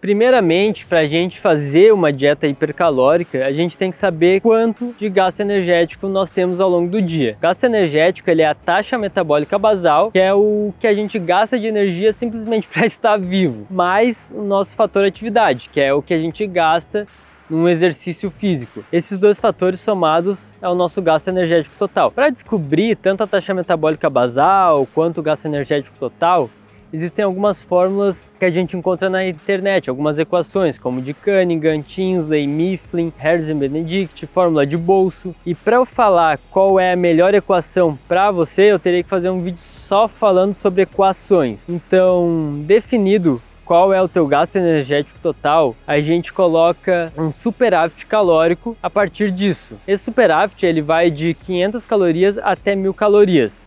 Primeiramente, para a gente fazer uma dieta hipercalórica, a gente tem que saber quanto de gasto energético nós temos ao longo do dia. O gasto energético ele é a taxa metabólica basal, que é o que a gente gasta de energia simplesmente para estar vivo, mais o nosso fator atividade, que é o que a gente gasta num exercício físico. Esses dois fatores somados é o nosso gasto energético total. Para descobrir tanto a taxa metabólica basal quanto o gasto energético total, existem algumas fórmulas que a gente encontra na internet, algumas equações, como de Cunningham, Tinsley, Mifflin, Harrison Benedict, fórmula de bolso. E para eu falar qual é a melhor equação para você, eu teria que fazer um vídeo só falando sobre equações. Então, definido qual é o teu gasto energético total, a gente coloca um superávit calórico a partir disso. Esse superávit ele vai de 500 calorias até 1000 calorias.